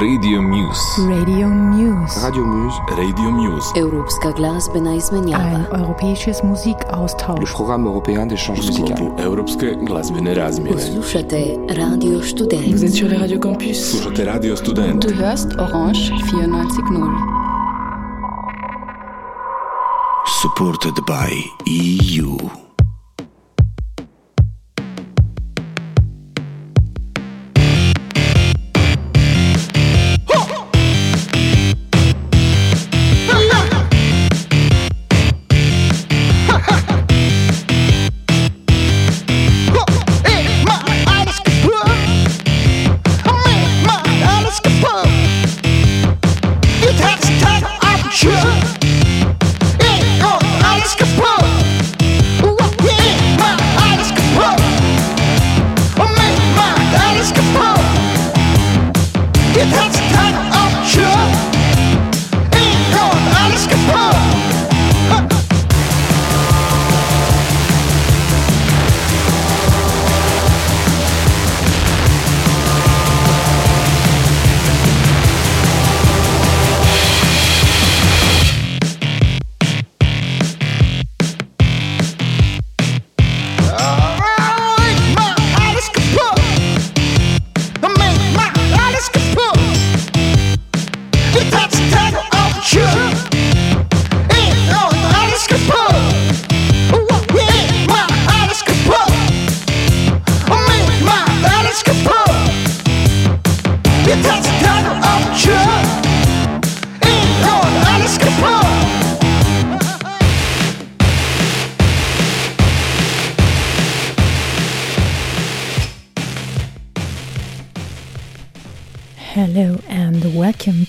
Radio Muse. Radio Muse. Radio Muse. Radio Muse. Europska glazbena izmenjava. Ein europäisches Le programme européen d'échange musical. Europske glazbene razmjene. Slušate Radio Vous êtes sur les radios campus. Slušate Radio Student. Du hörst Orange 94.0. supported by EU.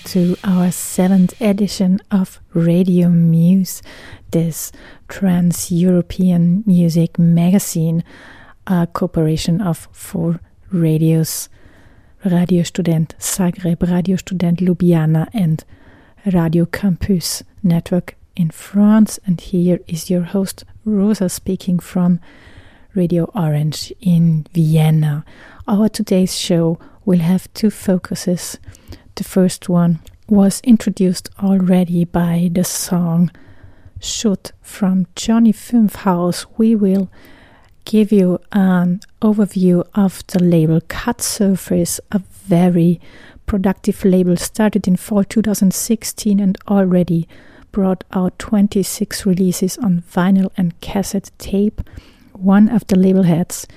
To our seventh edition of Radio Muse, this trans European music magazine, a cooperation of four radios Radio Student Zagreb, Radio Student Ljubljana, and Radio Campus Network in France. And here is your host, Rosa, speaking from Radio Orange in Vienna. Our today's show will have two focuses. The first one was introduced already by the song Shoot from Johnny Fünfhaus. We will give you an overview of the label Cut Surface, a very productive label started in fall 2016 and already brought out 26 releases on vinyl and cassette tape. One of the label heads,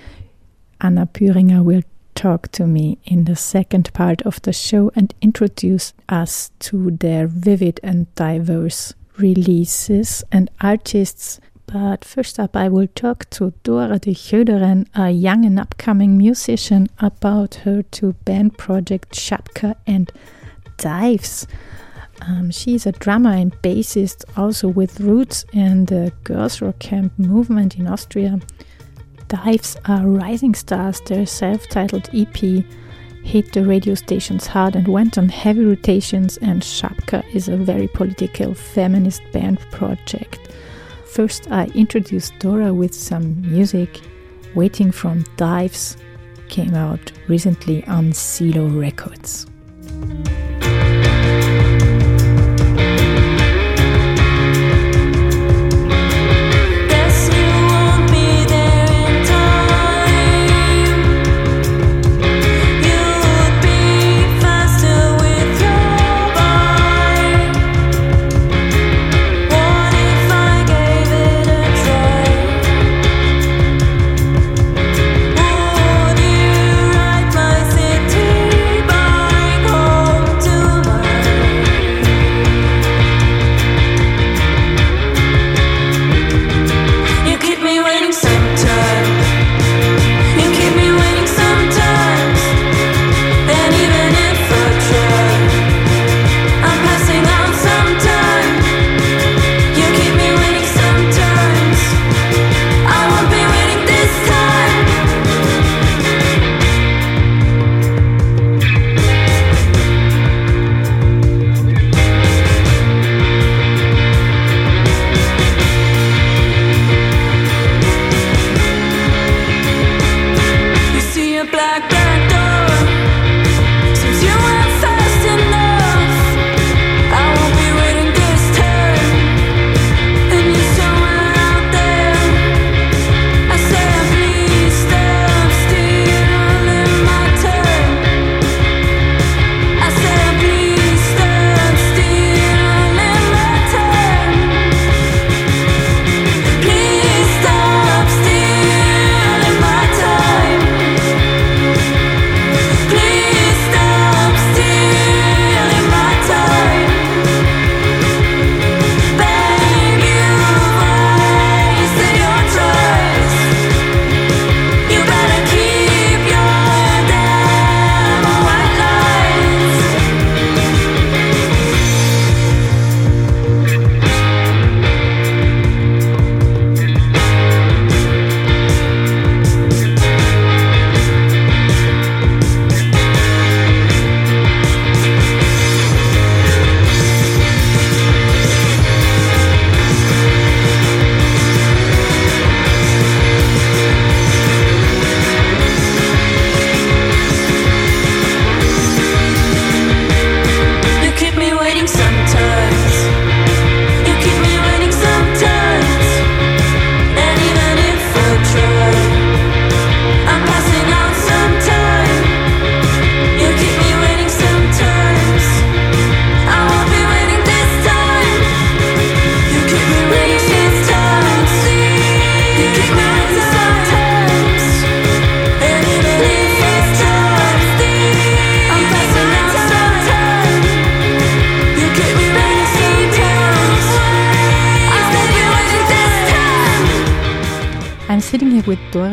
Anna Püringer, will talk to me in the second part of the show and introduce us to their vivid and diverse releases and artists. But first up, I will talk to Dora de Goederen, a young and upcoming musician, about her two band project Schapka and Dives. Um, she's a drummer and bassist, also with roots in the girls rock camp movement in Austria. Dives are rising stars. Their self titled EP hit the radio stations hard and went on heavy rotations, and Schapka is a very political feminist band project. First, I introduced Dora with some music. Waiting from Dives came out recently on Siluh Records.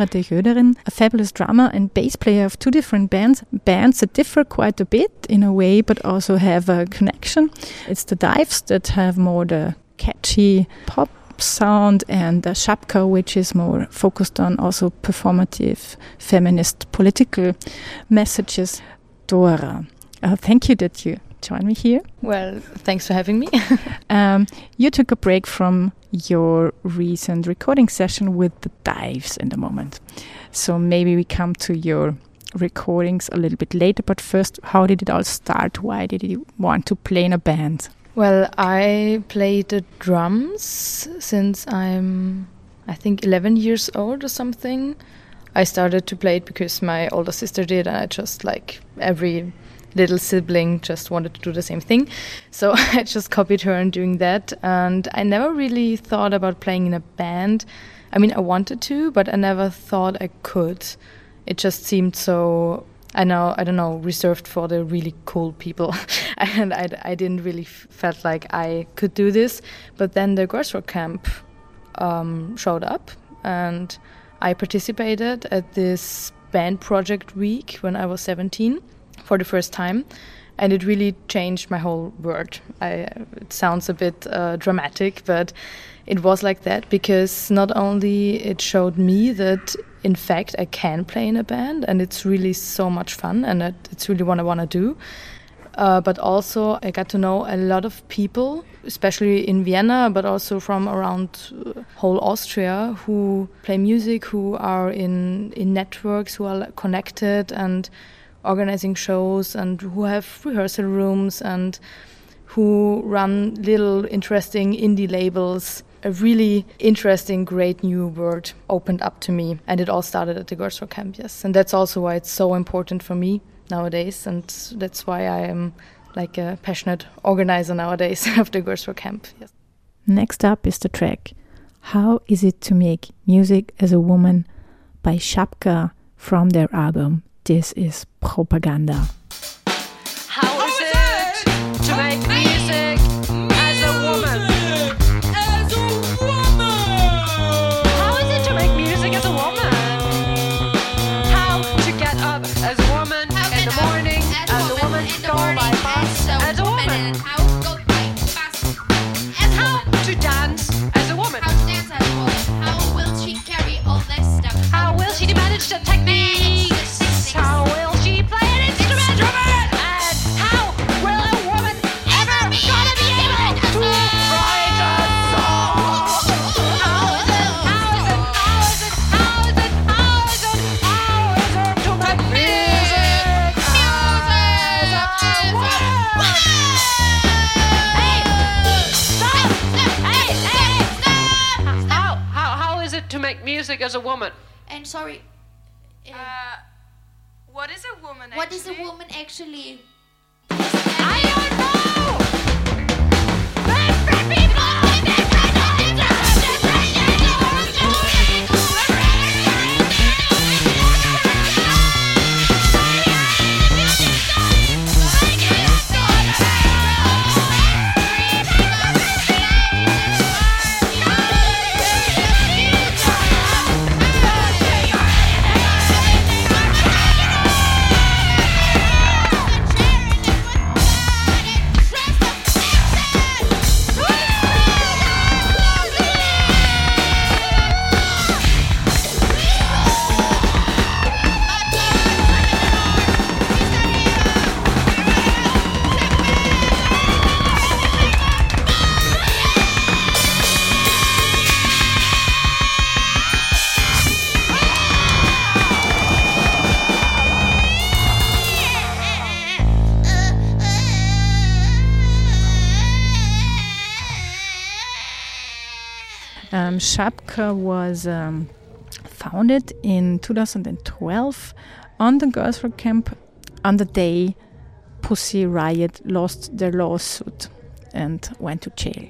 Dora Jöderin, a fabulous drummer and bass player of two different bands, bands that differ quite a bit in a way, but also have a connection. It's the Dives that have more the catchy pop sound and the Schapka, which is more focused on also performative feminist political messages. Dora, uh, thank you that you joined me here. Well, thanks for having me. Um, you took a break from your recent recording session with the Dives in the moment. So maybe we come to your recordings a little bit later, but first, how did it all start? Why did you want to play in a band? well, I play the drums since I'm, I think, 11 years old or something. I started to play it because my older sister did, and I just like every little sibling just wanted to do the same thing. So I just copied her in doing that. And I never really thought about playing in a band. I mean, I wanted to, but I never thought I could. It just seemed so. I know, I don't know, reserved for the really cool people, and I, I didn't really felt like I could do this. But then the Rock Camp um, showed up, and I participated at this band project week when I was 17 for the first time, and it really changed my whole world. I, it sounds a bit uh, dramatic, but it was like that because not only it showed me that in fact I can play in a band, and it's really so much fun, and it's really what I want to do. Uh, but also I got to know a lot of people, especially in Vienna, but also from around uh, whole Austria, who play music, who are in in networks, who are connected and organizing shows, and who have rehearsal rooms, and who run little interesting indie labels. A really interesting, great new world opened up to me, and it all started at the Girls Rock Camp. Yes, and that's also why it's so important for me nowadays, and that's why I am like a passionate organizer nowadays of the Girls Camp. Yes. Next up is the track How Is It to Make Music as a Woman by Schapka from their album This is Propaganda. It music as a woman? And sorry, uh, What is a woman? what is a woman actually? I don't know! Different people Schapka was um, founded in 2012 on the Girls Rock Camp on the day Pussy Riot lost their lawsuit and went to jail.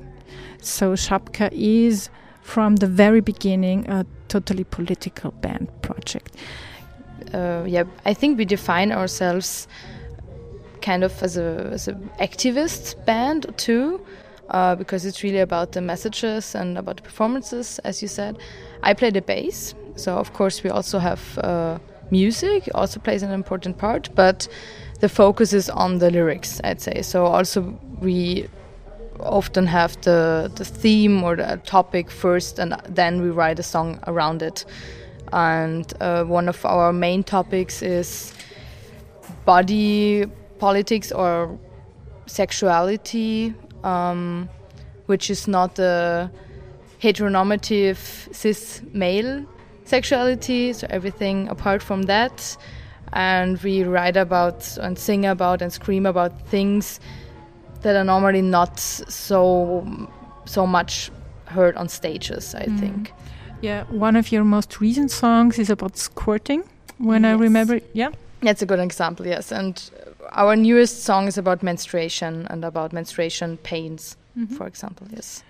So Schapka is from the very beginning a totally political band project. uh, yeah, I think we define ourselves kind of as a as an activist band too, uh, because it's really about the messages and about the performances, as you said. I play the bass, So of course we also have uh, music also plays an important part, but the focus is on the lyrics. I'd say so. Also we often have the the theme or the topic first, and then we write a song around it. And uh, one of our main topics is body politics or sexuality, um, which is not the heteronormative cis male sexuality, so everything apart from that. And we write about and sing about and scream about things that are normally not so so much heard on stages. I think. Yeah, one of your most recent songs is about squirting. When I remember, yeah. That's a good example, yes. And our newest song is about menstruation and about menstruation pains, for example, yes.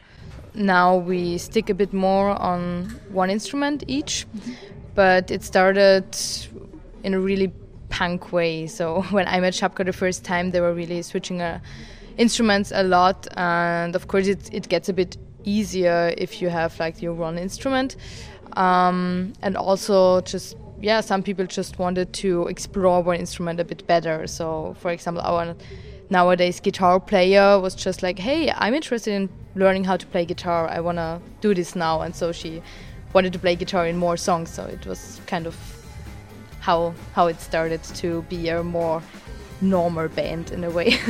Now we stick a bit more on one instrument each, but it started in a really punk way. So when I met Schapka the first time, they were really switching uh, instruments a lot, and of course it, it gets a bit easier if you have like your one instrument, um, and also just yeah, some people just wanted to explore one instrument a bit better. So for example, our nowadays guitar player was just like, hey, I'm interested in learning how to play guitar. I wanna do this now, and so she wanted to play guitar in more songs. So it was kind of how how it started to be a more normal band in a way.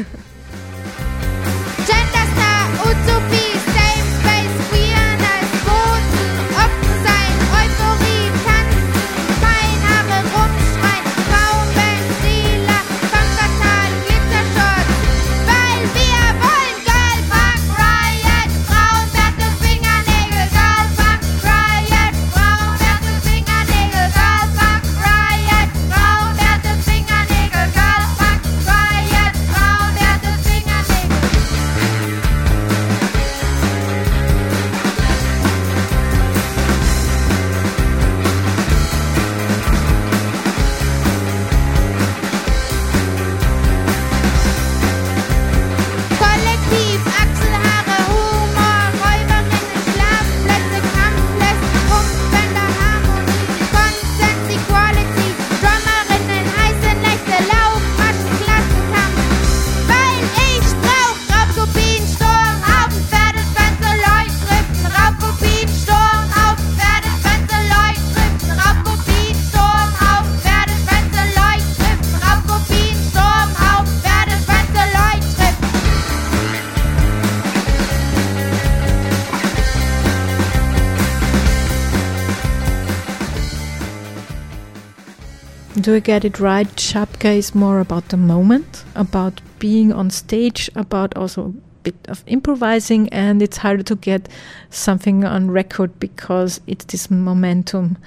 Do I get it right? Schapka is more about the moment, about being on stage, about also a bit of improvising, and it's harder to get something on record because it's this momentum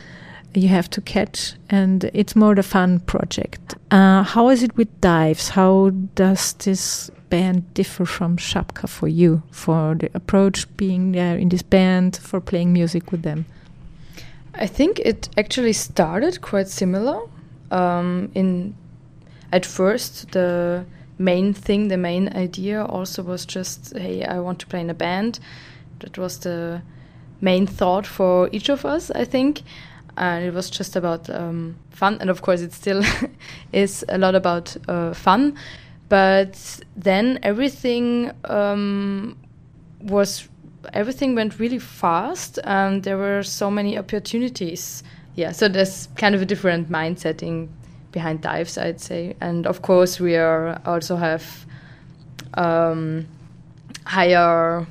you have to catch, and it's more the fun project. Uh, how is it with Dives? How does this band differ from Schapka for you, for the approach being there in this band, for playing music with them? I think it actually started quite similar. Um, in at first, the main thing, the main idea, also was just, hey, I want to play in a band. That was the main thought for each of us, I think, and it was just about um, fun. And of course, it still is a lot about uh, fun. But then everything um, was everything went really fast and there were so many opportunities yeah so there's kind of a different mind setting behind dives i'd say. And of course we are also have um, higher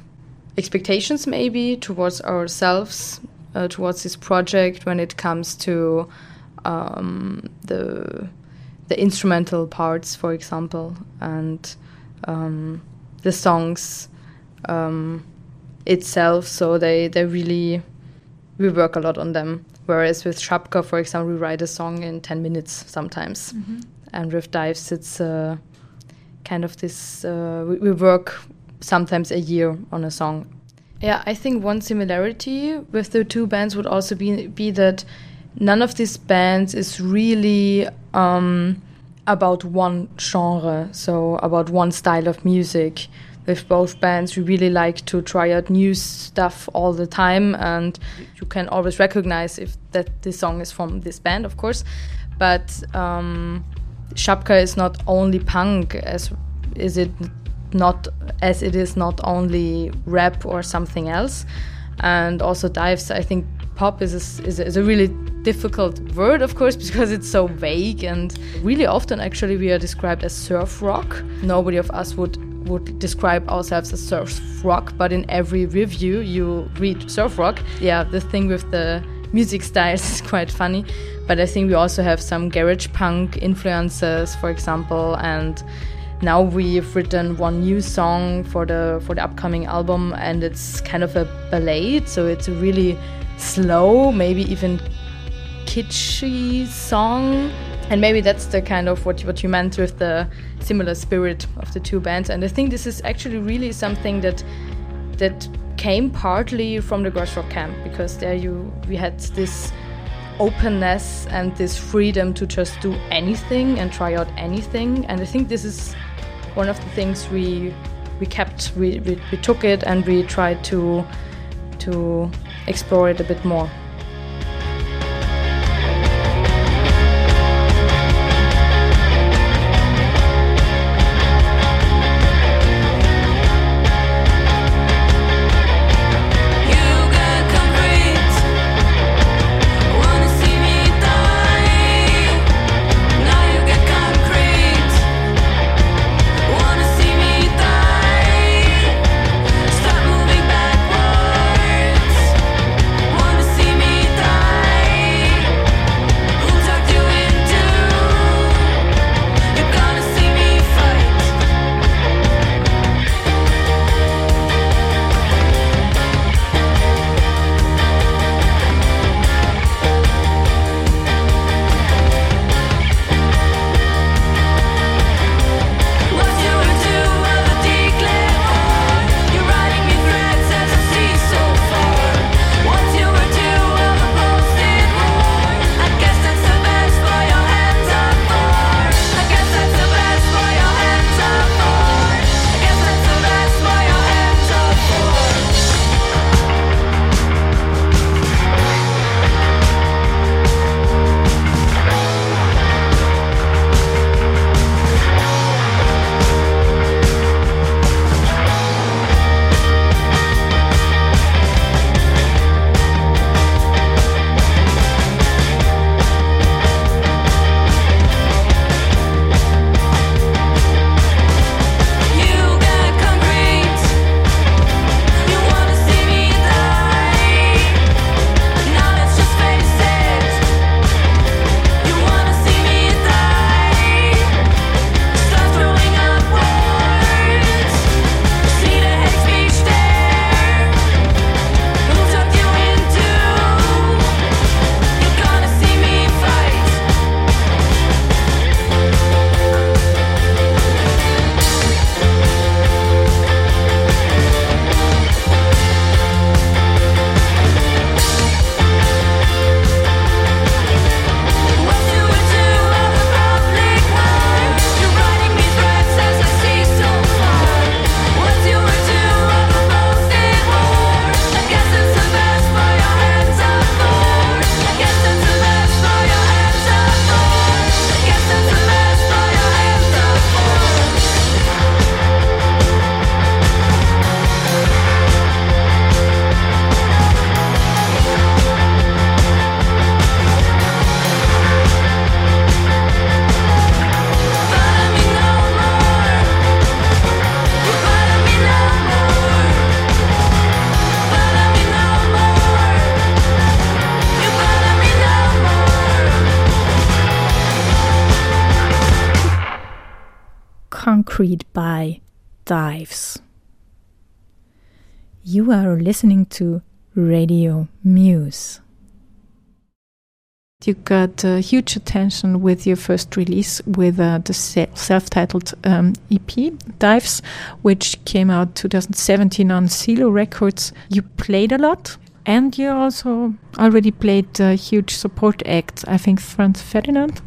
expectations maybe towards ourselves uh, towards this project when it comes to um, the the instrumental parts for example and um, the songs um, itself. So they they really we work a lot on them whereas with Schapka for example we write a song in 10 minutes sometimes. And with dives it's uh, kind of this uh, we, we work sometimes a year on a song. Yeah i think one similarity with the two bands would also be be that none of these bands is really um, about one genre so about one style of music with both bands, we really like to try out new stuff all the time, and you can always recognize if that this song is from this band, of course. But um, Schapka is not only punk, as is it not as it is not only rap or something else, and also dives. I think pop is a, is a, is a really difficult word, of course, because it's so vague and really often actually we are described as surf rock. Nobody of us would would describe ourselves as surf rock, but in every review you read surf rock. Yeah, the thing with the music styles is quite funny, but I think we also have some garage punk influences, for example, and now we've written one new song for the for the upcoming album and it's kind of a ballad so it's a really slow maybe even kitschy song and maybe that's the kind of what what you meant with the similar spirit of the two bands. And i think this is actually really something that that came partly from the garage rock camp because there you we had this openness and this freedom to just do anything and try out anything. And i think this is one of the things we we kept we, we, we took it and we tried to to explore it a bit more Dives. You are listening to Radio Muse. You got uh, huge attention with your first release with uh, the se- self-titled um, EP Dives, which came out 2017 on Siluh Records. You played a lot, and you also already played a huge support act. I think Franz Ferdinand.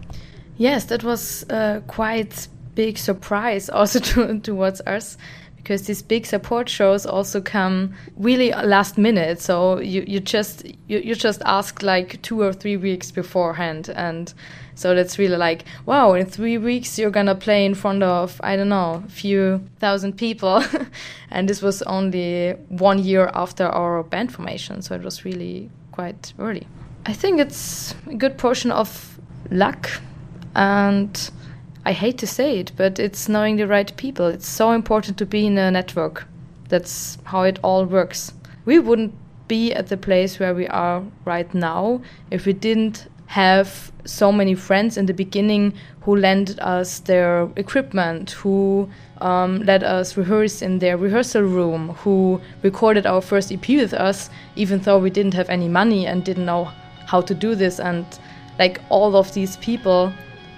Yes, that was uh, quite big surprise also to, towards us because these big support shows also come really last minute. So you, you just you, you just ask like two or three weeks beforehand, and so that's really like wow. In three weeks you're gonna play in front of I don't know a few thousand people, and this was only one year after our band formation, so it was really quite early. I think it's a good portion of luck and I hate to say it, but it's knowing the right people. It's so important to be in a network. That's how it all works. We wouldn't be at the place where we are right now if we didn't have so many friends in the beginning who lent us their equipment, who um, let us rehearse in their rehearsal room, who recorded our first EP with us, even though we didn't have any money and didn't know how to do this. And like all of these people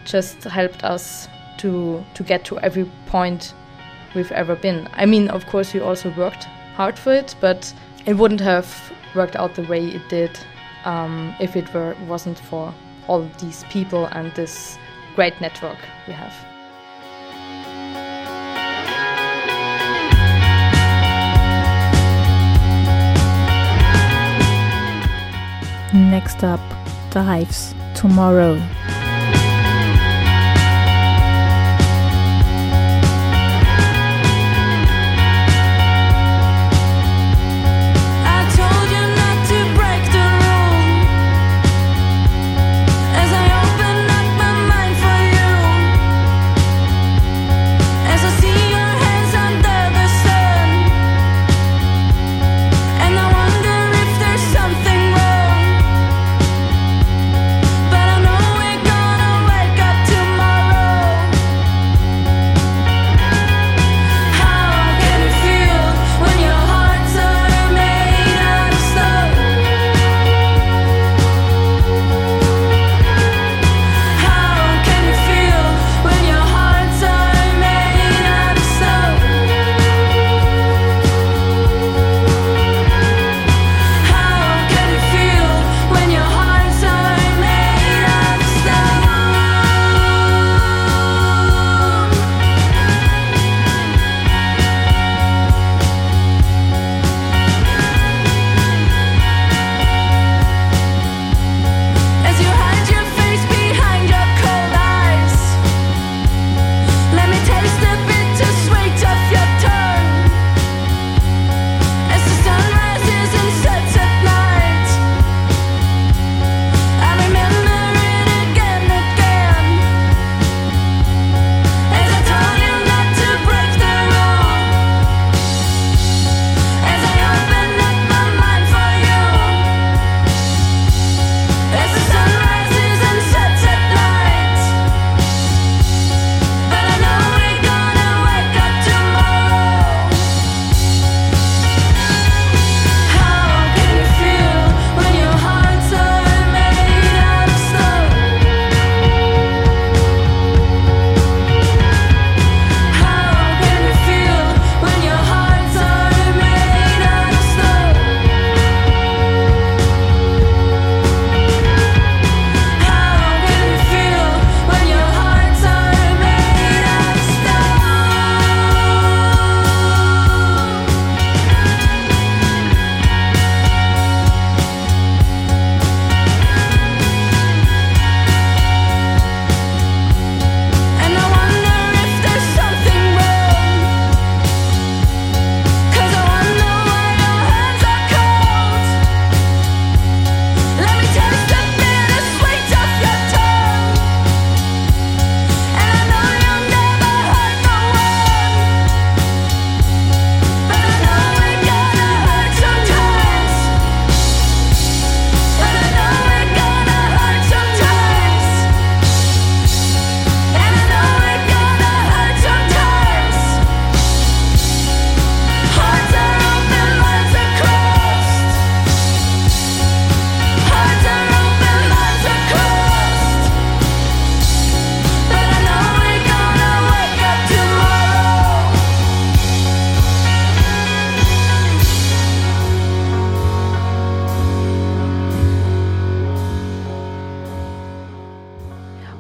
just helped us to to get to every point we've ever been. I mean, of course, we also worked hard for it, but it wouldn't have worked out the way it did um, if it were wasn't for all these people and this great network we have. Next up, Dives Tomorrow.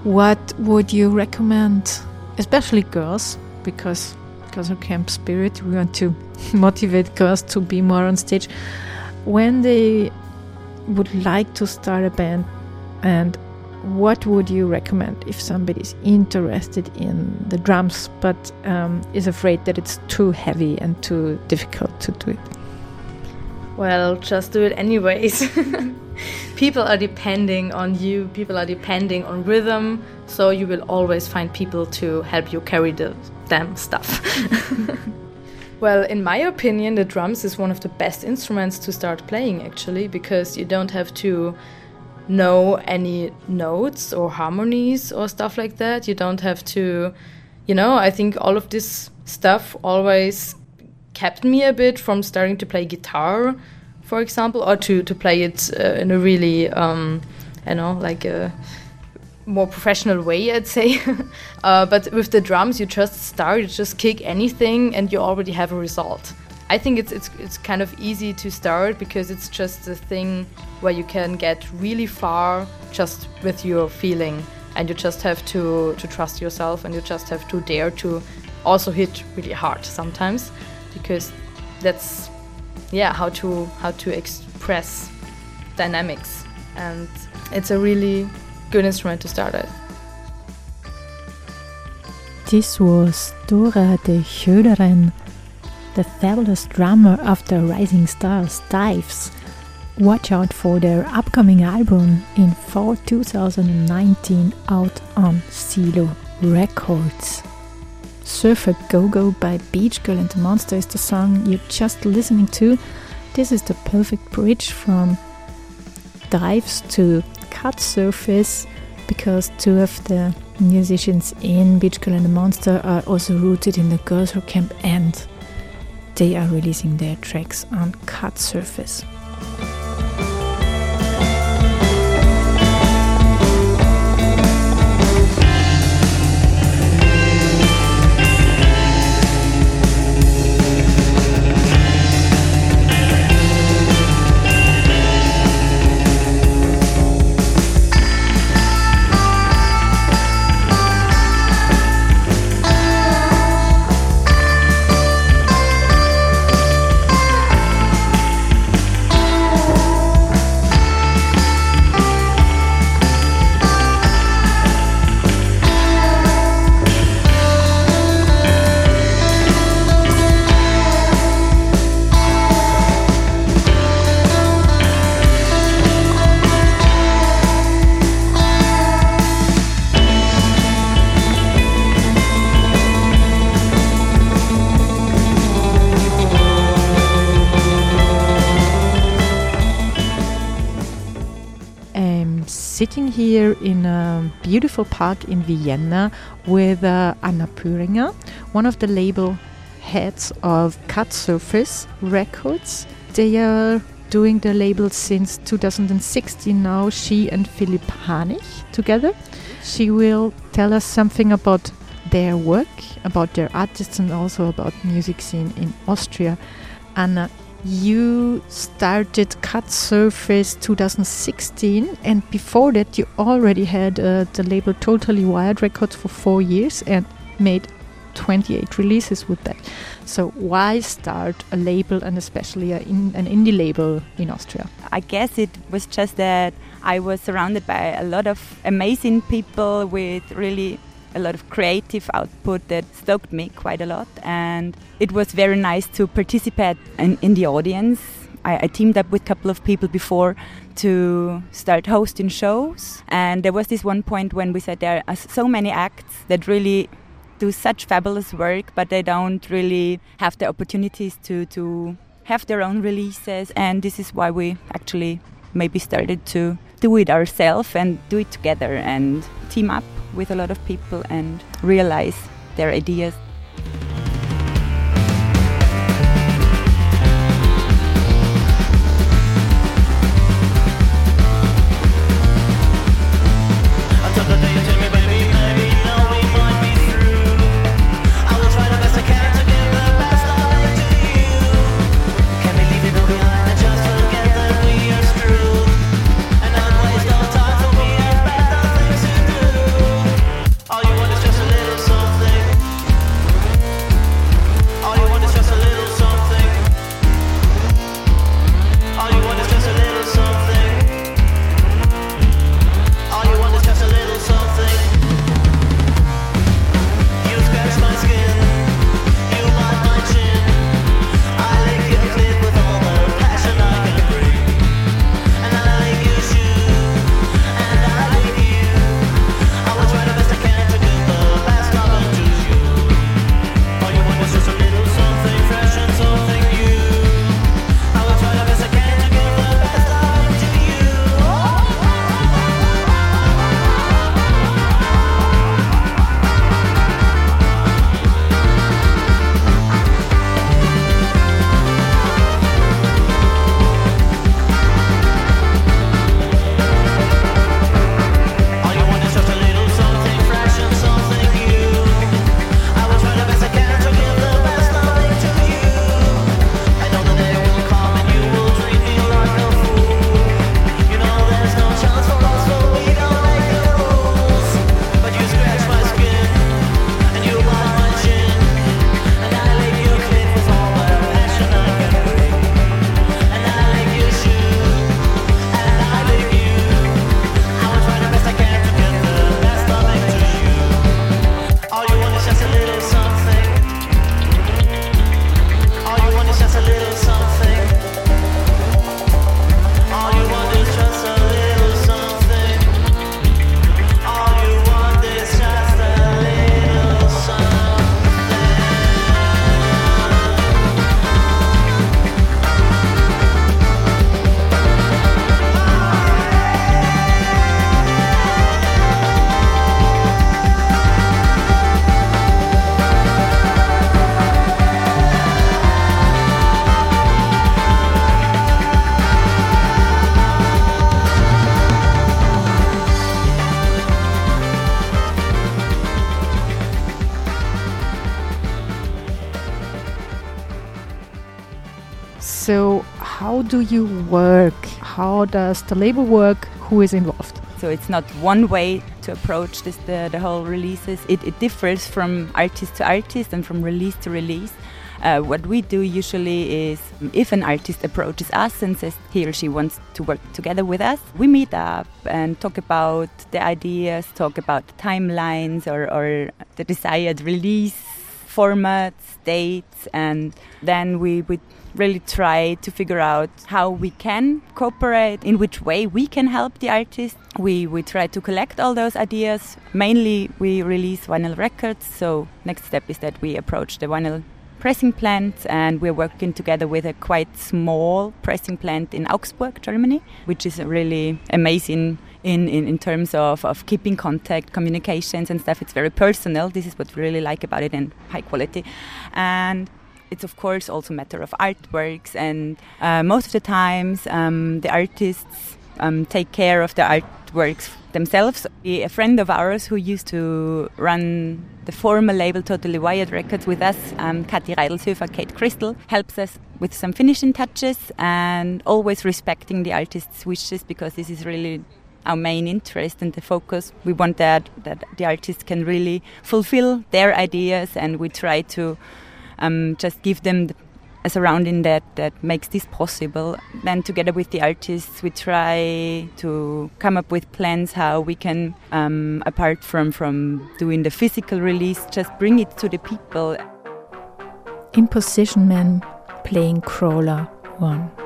What would you recommend, especially girls, because Girls Rock Camp spirit. We want to motivate girls to be more on stage. When they would like to start a band, and what would you recommend if somebody is interested in the drums but um, is afraid that it's too heavy and too difficult to do it? Well, just do it anyways. people are depending on you, people are depending on rhythm, so you will always find people to help you carry the damn stuff. well, in my opinion, the drums is one of the best instruments to start playing actually because you don't have to know any notes or harmonies or stuff like that. You don't have to, you know, I think all of this stuff always kept me a bit from starting to play guitar, for example, or to, to play it uh, in a really, um, know, like a more professional way, I'd say. uh, but with the drums, you just start, you just kick anything, and you already have a result. I think it's it's it's kind of easy to start because it's just a thing where you can get really far just with your feeling, and you just have to to trust yourself, and you just have to dare to also hit really hard sometimes, because that's yeah how to how to express dynamics, and it's a really good instrument to start at. This was Dora de Goederen, the fabulous drummer of the Rising Stars Dives. Watch out for their upcoming album in fall 2019 out on Siluh Records. Surfer Go Go by Beach Girl and the Monster is the song you're just listening to. This is the perfect bridge from dives to cut surface because two of the musicians in Beach Girl and the Monster are also rooted in the Girls Rock Camp and they are releasing their tracks on cut surface. Here in a beautiful park in Vienna with uh, Anna Püringer, one of the label heads of Cut Surface Records. They are doing the label since 2016 now, she and Philipp Hanich together. She will tell us something about their work, about their artists, and also about music scene in Austria. Anna, you started Cut Surface 2016, and before that, you already had uh, the label Totally Wired Records for four years and made 28 releases with that. So, why start a label and especially in, an indie label in Austria? I guess it was just that I was surrounded by a lot of amazing people with really a lot of creative output that stoked me quite a lot. And it was very nice to participate in, in the audience. I, I teamed up with a couple of people before to start hosting shows. And there was this one point when we said there are so many acts that really do such fabulous work, but they don't really have the opportunities to, to have their own releases. And this is why we actually maybe started to do it ourselves and do it together and team up with a lot of people and realize their ideas. Do you work? How does the label work? Who is involved? So it's not one way to approach this, the, the whole releases. It, it differs from artist to artist and from release to release. Uh, what we do usually is if an artist approaches us and says he or she wants to work together with us, we meet up and talk about the ideas, talk about timelines or, or the desired release formats, dates, and then we would really try to figure out how we can cooperate, in which way we can help the artist. We, we try to collect all those ideas. Mainly, we release vinyl records. So, next step is that we approach the vinyl pressing plant and we're working together with a quite small pressing plant in Augsburg, Germany, which is really amazing in, in, in terms of, of keeping contact, communications and stuff. It's very personal. This is what we really like about it and high quality. And it's of course also a matter of artworks and uh, most of the times um, the artists um, take care of the artworks themselves. A friend of ours who used to run the former label Totally Wired Records with us, um, Kathi Reidelshöfer, Kate Crystal, helps us with some finishing touches and always respecting the artist's wishes because this is really our main interest and the focus. We want that that the artists can really fulfill their ideas and we try to um, just give them a surrounding that, that makes this possible. Then, together with the artists, we try to come up with plans how we can, um, apart from, from doing the physical release, just bring it to the people. Imposition Man playing Crawler 1.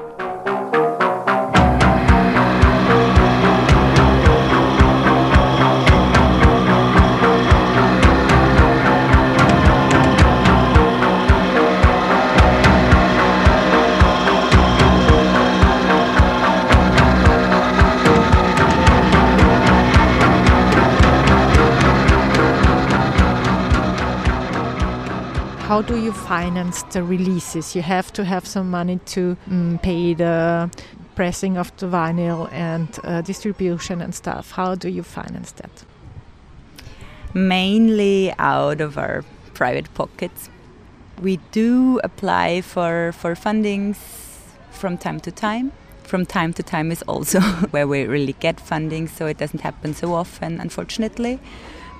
How do you finance the releases? You have to have some money to mm, pay the pressing of the vinyl and uh, distribution and stuff. How do you finance that? Mainly out of our private pockets. We do apply for, for fundings from time to time. From time to time is also where we really get funding, so it doesn't happen so often, unfortunately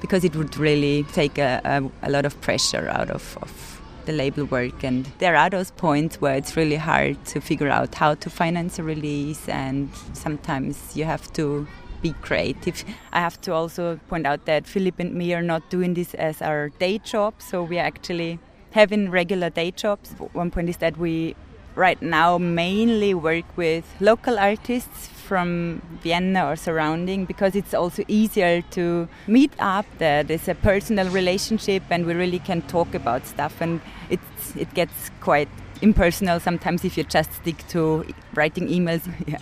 because it would really take a, a, a lot of pressure out of, of, the label work. And there are those points where it's really hard to figure out how to finance a release, and sometimes you have to be creative. I have to also point out that Philip and me are not doing this as our day job, so we are actually having regular day jobs. One point is that we right now mainly work with local artists from Vienna or surrounding because it's also easier to meet up there. There's a personal relationship and we really can talk about stuff and it's, it gets quite impersonal sometimes if you just stick to writing emails. yeah.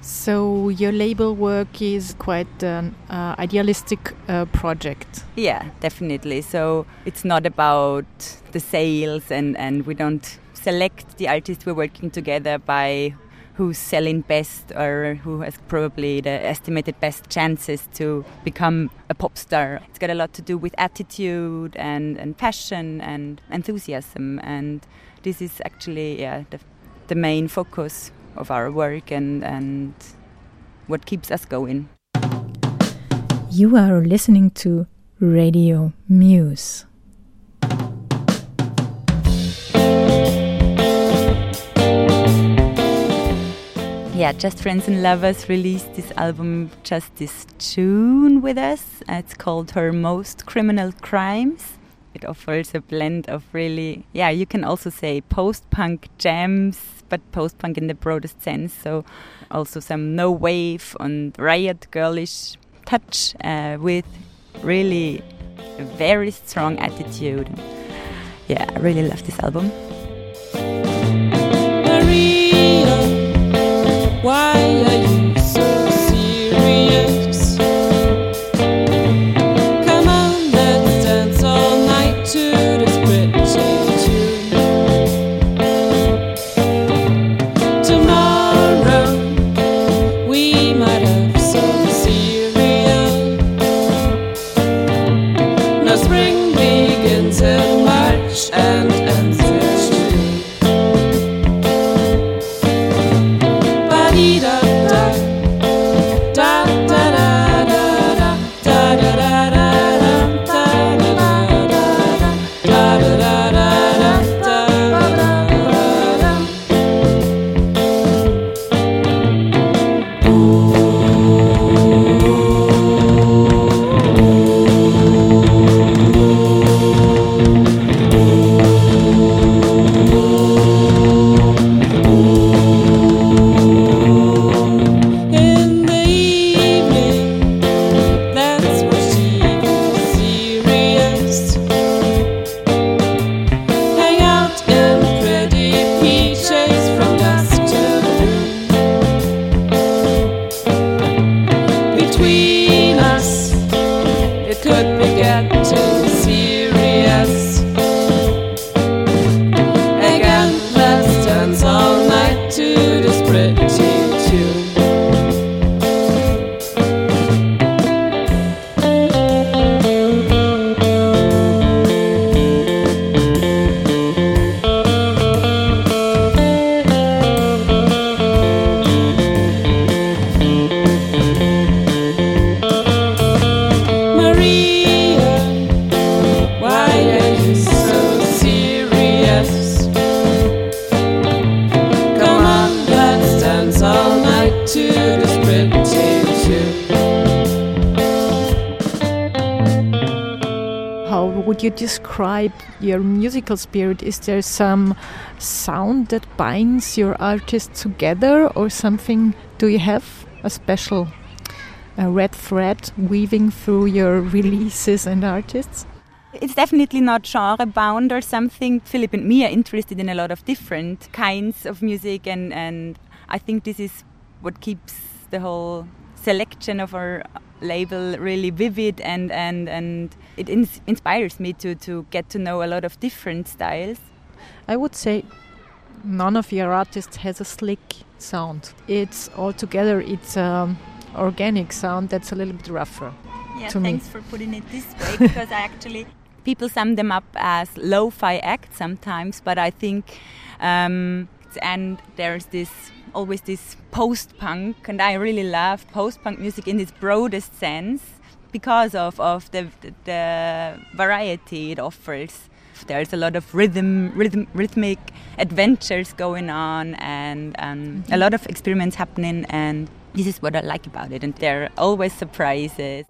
So your label work is quite an uh, idealistic uh, project. Yeah, definitely. So it's not about the sales and, and we don't select the artists we're working together by who's selling best or who has probably the estimated best chances to become a pop star. It's got a lot to do with attitude and, and passion and enthusiasm, and this is actually yeah, the, the main focus of our work and, and what keeps us going. You are listening to Radio Muse. Yeah, Just Friends and Lovers released this album just this June with us. It's called Her Most Criminal Crimes. It offers a blend of really, yeah, you can also say post punk jams, but post punk in the broadest sense. So also some no wave and riot girlish touch uh, with really a very strong attitude. Yeah, I really love this album. Why describe your musical spirit? Is there some sound that binds your artists together, or something? Do you have a special uh, red thread weaving through your releases and artists? It's definitely not genre bound or something. Philip and me are interested in a lot of different kinds of music, and, and I think this is what keeps the whole selection of our label really vivid and, and, and it ins- inspires me to, to get to know a lot of different styles. I would say none of your artists has a slick sound. It's altogether it's um, organic sound that's a little bit rougher. Yeah, to me. thanks for putting it this way because I actually people sum them up as lo-fi acts sometimes, but I think um, and there's this always this post-punk, and I really love post-punk music in its broadest sense because of of the the variety it offers. There's a lot of rhythm, rhythm rhythmic adventures going on, and um, a lot of experiments happening, and this is what I like about it. And there are always surprises.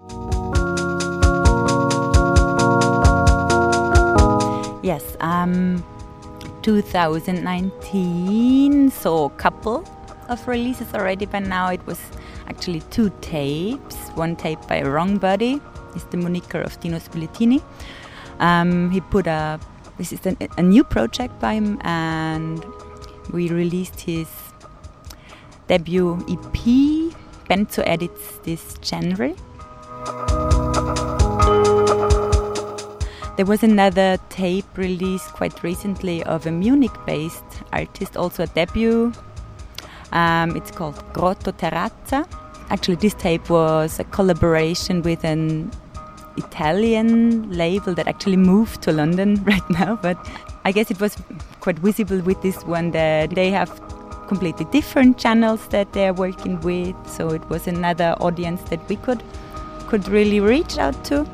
Yes, um, 2019 saw a couple of releases already by now. It was actually two tapes. One tape by Wrong Body, is the moniker of Dino Spiluttini. Um, he put up, this is an, a new project by him, and we released his debut EP, Benzo Edits, this January. There was another tape released quite recently of a Munich based artist, also a debut. Um, it's called Grotto Terrazza. Actually, this tape was a collaboration with an Italian label that actually moved to London right now, but I guess it was quite visible with this one that they have completely different channels that they're working with, so it was another audience that we could could really reach out to.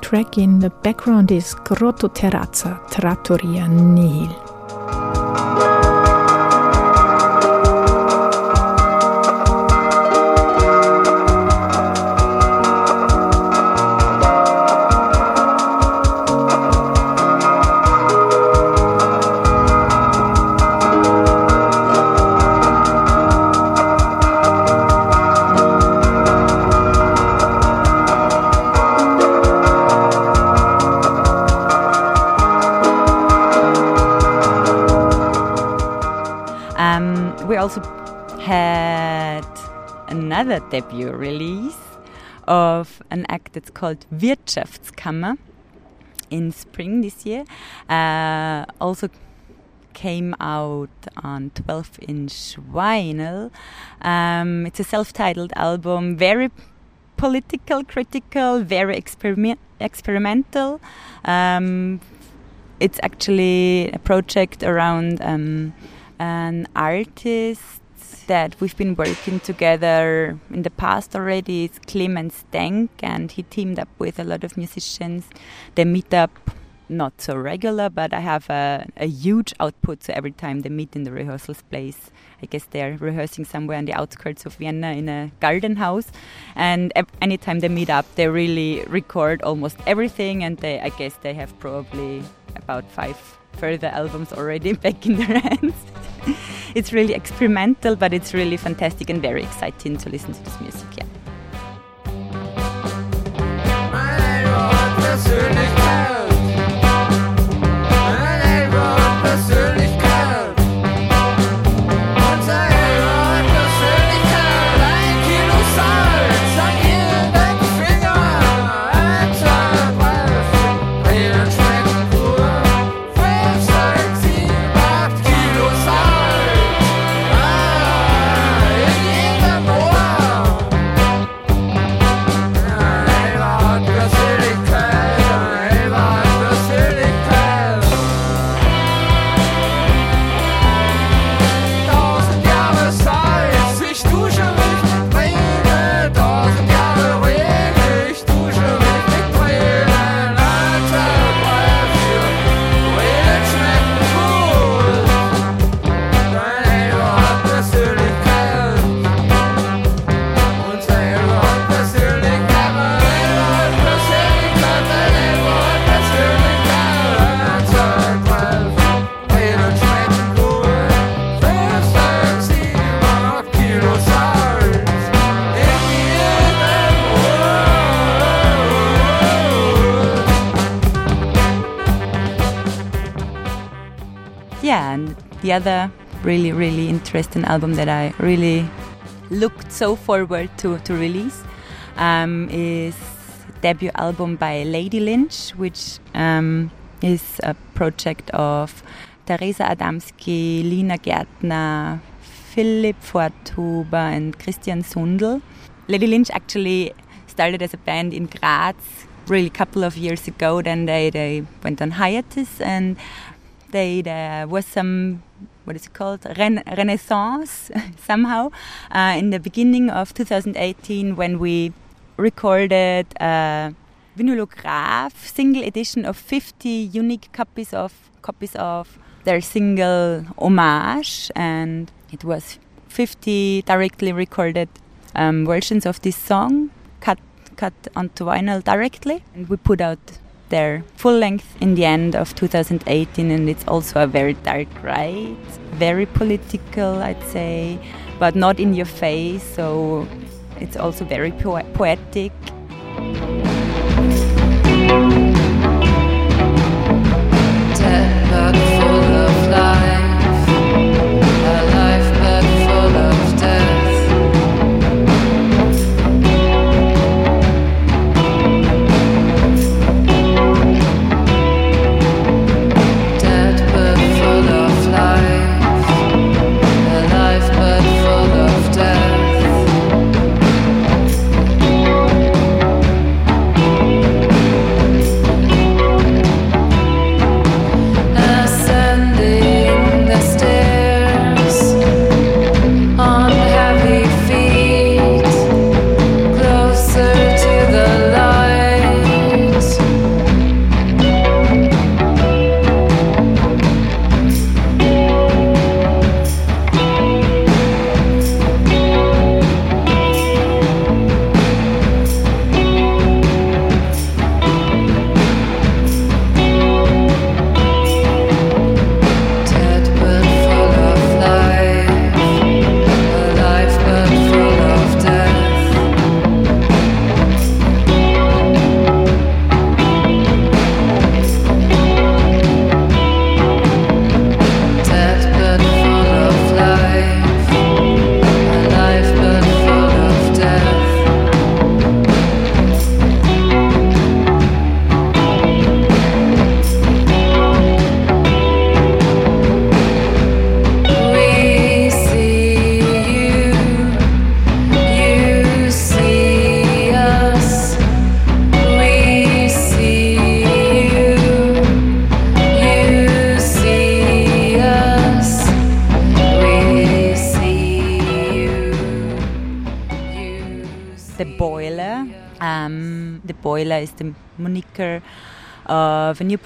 Track in the background is Grotto Terrazza, Trattoria Nihil. Debut release of an act that's called Wirtschaftskammer in spring this year. Uh, also came out on 12 inch vinyl. Um, it's a self titled album, very political, critical, very experiment- experimental. Um, it's actually a project around um, an artist that we've been working together in the past already. It's Clemens Denk, and he teamed up with a lot of musicians. They meet up not so regular, but I have a, a huge output. So every time they meet in the rehearsals place, I guess they're rehearsing somewhere on the outskirts of Vienna in a garden house. And anytime they meet up, they really record almost everything. And they, I guess they have probably about five further albums already back in their hands. It's really experimental, but it's really fantastic and very exciting to listen to this music. Yeah. Other really, really interesting album that I really looked so forward to, to release um, is debut album by Lady Lynch, which um, is a project of Teresa Adamski, Lina Gärtner, Philipp Forthuber, and Christian Sundl. Lady Lynch actually started as a band in Graz really a couple of years ago. Then they, they went on hiatus and they there was some what is it called? Ren- renaissance somehow uh, in the beginning of 2018 when we recorded a vinylograph single edition of 50 unique copies of copies of their single homage and it was 50 directly recorded um, versions of this song cut cut onto vinyl directly. And we put out their full length in the end of 2018 and it's also a very dark right very political i'd say but not in your face so it's also very po- poetic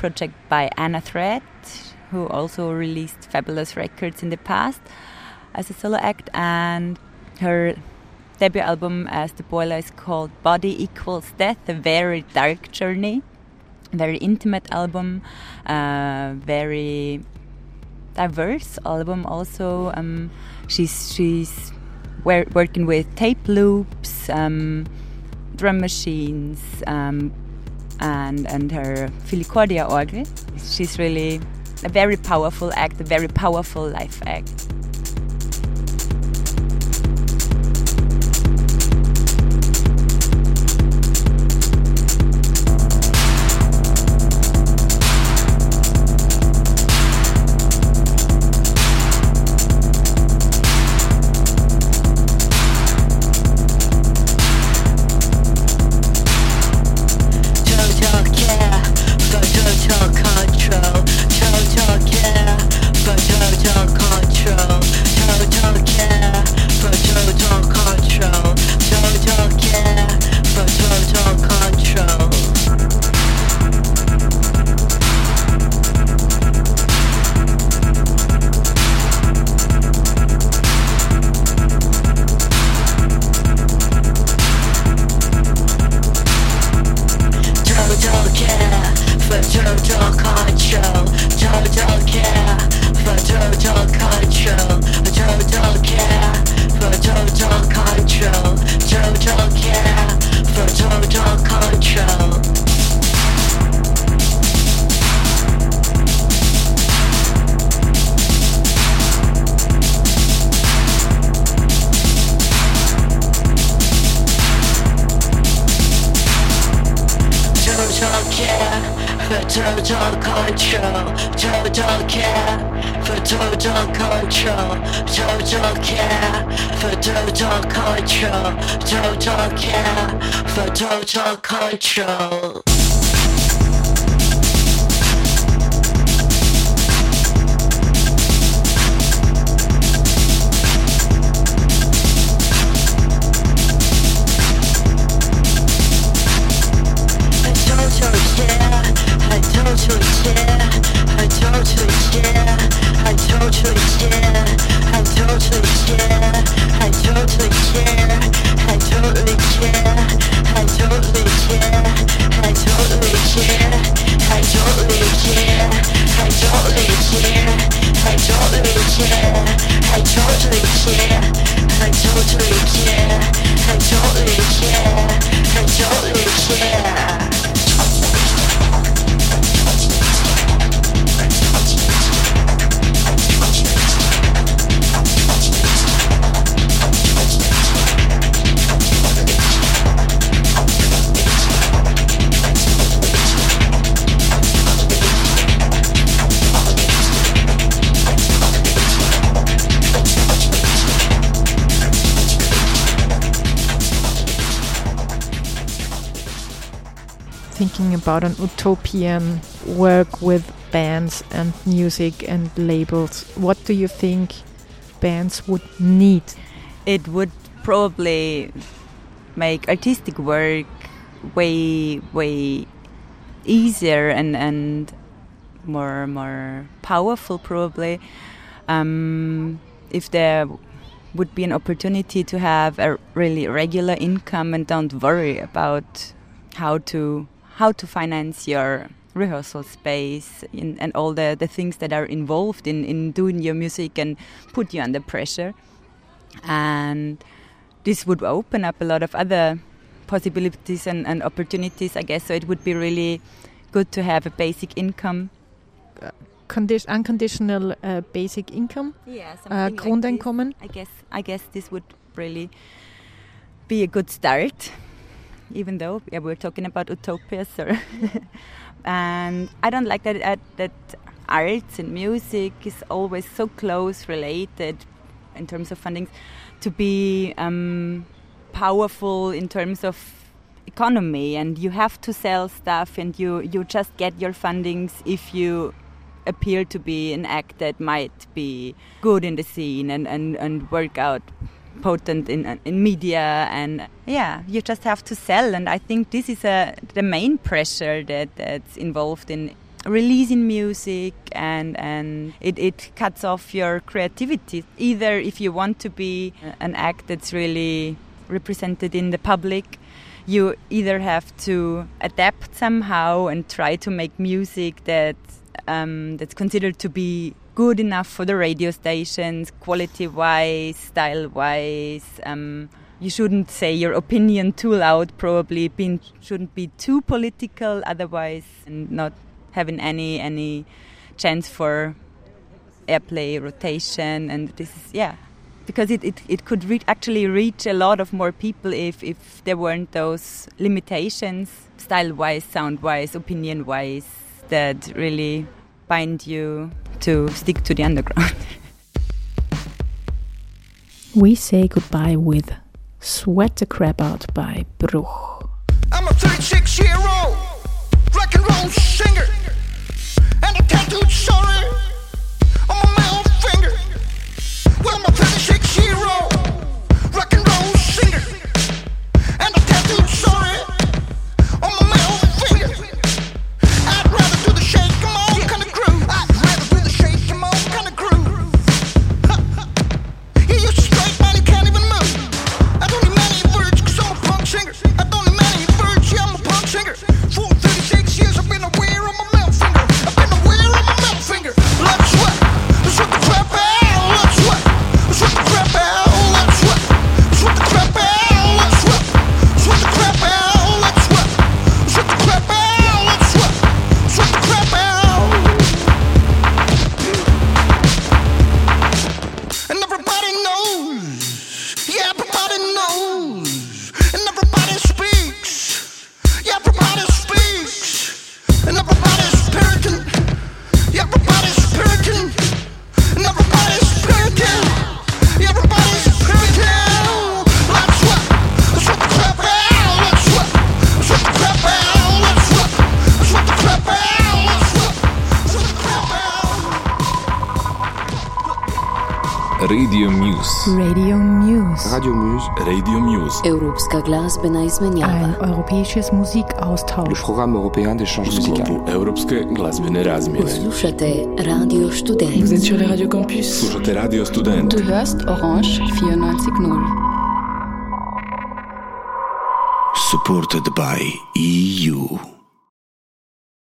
project by anna thread who also released fabulous records in the past as a solo act and her debut album as the boiler is called body equals death a very dark journey. Very intimate album uh, very diverse album also um, she's she's wor- working with tape loops um, drum machines um, and and her Philicorda organ she's really a very powerful act a very powerful life act about an utopian work with bands and music and labels, what do you think bands would need? It would probably make artistic work way way easier and and more more powerful probably um, if there would be an opportunity to have a really regular income and don't worry about how to how to finance your rehearsal space in, and all the, the things that are involved in, in doing your music and put you under pressure. And this would open up a lot of other possibilities and, and opportunities i guess. So it would be really good to have a basic income. Condi- unconditional uh, basic income? Yeah, uh, something like I guess I guess this would really be a good start. Even though yeah, we're talking about utopias. so and I don't like that that, that arts and music is always so close related in terms of funding to be um, powerful in terms of economy. And you have to sell stuff and you you just get your fundings if you appear to be an act that might be good in the scene and, and, and work out potent in in media and yeah you just have to sell and I think this is a the main pressure that that's involved in releasing music and and it, it cuts off your creativity. Either if you want to be an act that's really represented in the public you either have to adapt somehow and try to make music that um, that's considered to be good enough for the radio stations, quality wise, style wise. Um, you shouldn't say your opinion too loud, probably. Shouldn't be too political, otherwise, and not having any any chance for airplay rotation. And this is yeah, because it, it, it could re- actually reach a lot of more people if, if there weren't those limitations, style wise, sound wise, opinion wise, that really bind you to stick to the underground. We say goodbye with Sweat the Crap Out by Bruch. Ein europäisches Musikaustausch. Programme européen d'échange musical. sklopu Europske glazbene razmjene. Slušate Radio Student. Vous êtes sur les radios campus. Slušate Radio Student. Du hörst Orange 94.0. Supported by EU.